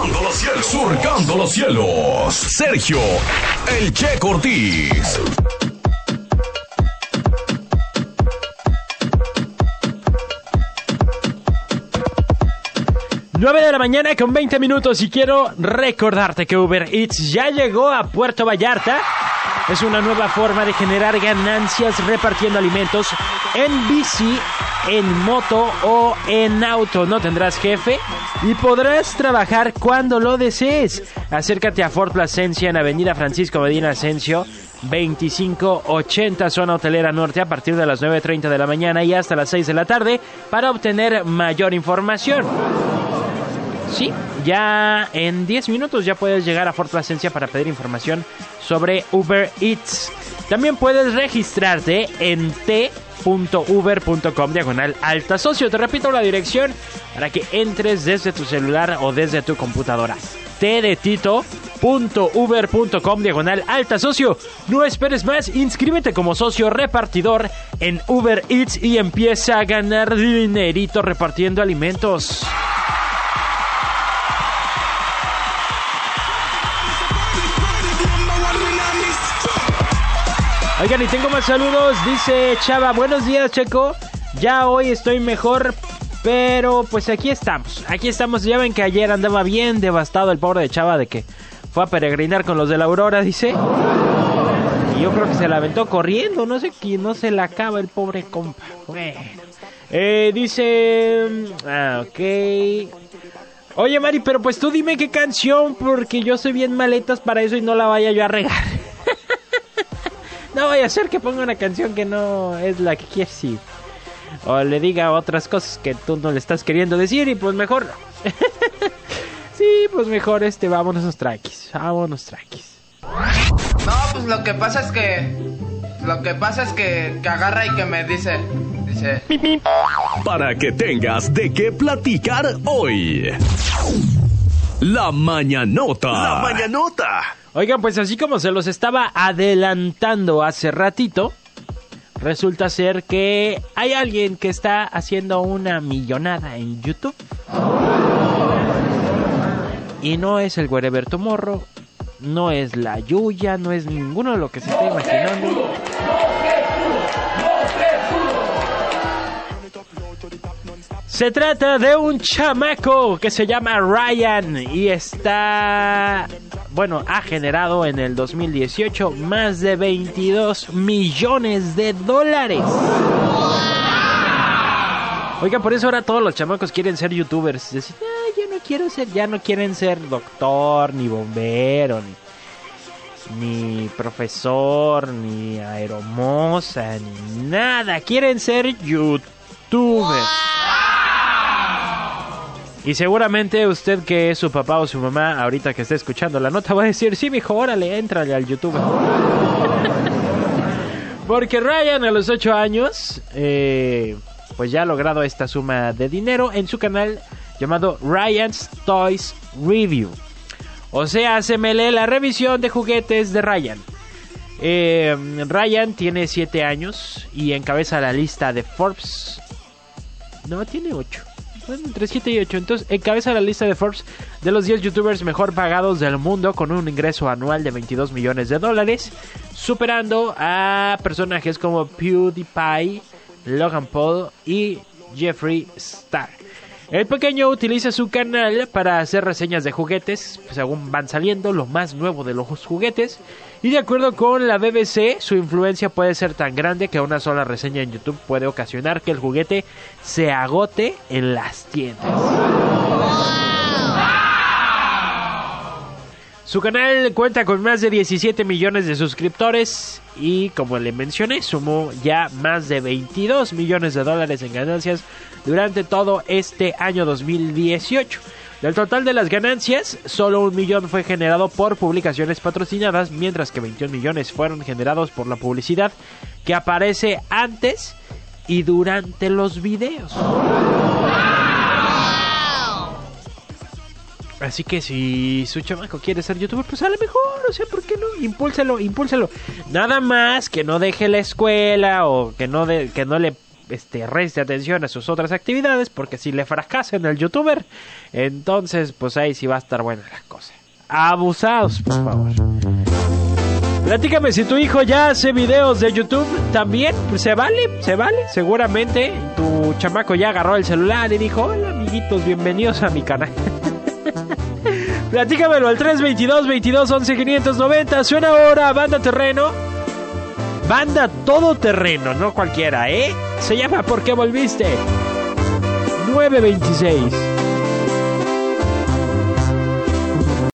Surcando los cielos. Surcando los cielos. Sergio, el Che Cortés. 9 de la mañana con 20 minutos y quiero recordarte que Uber Eats ya llegó a Puerto Vallarta. Es una nueva forma de generar ganancias repartiendo alimentos en bici, en moto o en auto. No tendrás jefe y podrás trabajar cuando lo desees. Acércate a Fort Placencia en Avenida Francisco Medina Asensio 2580 zona hotelera norte a partir de las 9.30 de la mañana y hasta las 6 de la tarde para obtener mayor información. Sí, ya en 10 minutos ya puedes llegar a Fort Placencia para pedir información sobre Uber Eats. También puedes registrarte en t.uber.com diagonal alta socio. Te repito la dirección para que entres desde tu celular o desde tu computadora. T de diagonal alta socio. No esperes más, inscríbete como socio repartidor en Uber Eats y empieza a ganar dinerito repartiendo alimentos. Oigan, y tengo más saludos. Dice Chava, buenos días, Checo. Ya hoy estoy mejor, pero pues aquí estamos. Aquí estamos. Ya ven que ayer andaba bien devastado el pobre de Chava de que fue a peregrinar con los de la Aurora, dice. Y yo creo que se la aventó corriendo. No sé quién no se la acaba el pobre compa. Bueno. Eh, dice... Ah, ok. Oye, Mari, pero pues tú dime qué canción, porque yo soy bien maletas para eso y no la vaya yo a regar. No vaya a ser que ponga una canción que no es la que quieres y... O le diga otras cosas que tú no le estás queriendo decir y pues mejor... sí, pues mejor este, vámonos los traquis. Vámonos traquis. No, pues lo que pasa es que... Lo que pasa es que, que agarra y que me dice... Dice... Para que tengas de qué platicar hoy. La mañanota. La mañanota. Oigan, pues así como se los estaba adelantando hace ratito, resulta ser que hay alguien que está haciendo una millonada en YouTube. Y no es el Wherever Morro, no es la Yuya, no es ninguno de lo que se está imaginando. Se trata de un chamaco que se llama Ryan y está, bueno, ha generado en el 2018 más de 22 millones de dólares. Oiga, por eso ahora todos los chamacos quieren ser youtubers. Decir, ah, yo no quiero ser, ya no quieren ser doctor, ni bombero, ni, ni profesor, ni aeromoza, ni nada. Quieren ser youtubers. Y seguramente usted que es su papá o su mamá, ahorita que está escuchando la nota, va a decir, sí, mijo, órale, entrale al YouTube. Porque Ryan a los 8 años, eh, pues ya ha logrado esta suma de dinero en su canal llamado Ryan's Toys Review. O sea, se me lee la revisión de juguetes de Ryan. Eh, Ryan tiene 7 años y encabeza la lista de Forbes. No, tiene 8 entre 7 y 8. Entonces, encabeza la lista de Forbes de los 10 youtubers mejor pagados del mundo con un ingreso anual de 22 millones de dólares, superando a personajes como PewDiePie, Logan Paul y Jeffrey Star. El pequeño utiliza su canal para hacer reseñas de juguetes, según van saliendo lo más nuevo de los juguetes. Y de acuerdo con la BBC, su influencia puede ser tan grande que una sola reseña en YouTube puede ocasionar que el juguete se agote en las tiendas. Su canal cuenta con más de 17 millones de suscriptores y como le mencioné sumó ya más de 22 millones de dólares en ganancias durante todo este año 2018. Del total de las ganancias, solo un millón fue generado por publicaciones patrocinadas, mientras que 21 millones fueron generados por la publicidad que aparece antes y durante los videos. Así que si su chamaco quiere ser youtuber, pues a lo mejor, o sea, ¿por qué no? Impúlselo, impúlselo. Nada más que no deje la escuela o que no, de, que no le este, reste atención a sus otras actividades, porque si le fracasan al youtuber, entonces pues ahí sí va a estar buena la cosa. Abusados, por favor. Platícame si tu hijo ya hace videos de YouTube también, se vale, se vale. Seguramente tu chamaco ya agarró el celular y dijo, hola amiguitos, bienvenidos a mi canal. Platícamelo al 322 22 11 590. Suena ahora Banda Terreno. Banda Todoterreno, no cualquiera, ¿eh? Se llama ¿Por qué volviste? 926.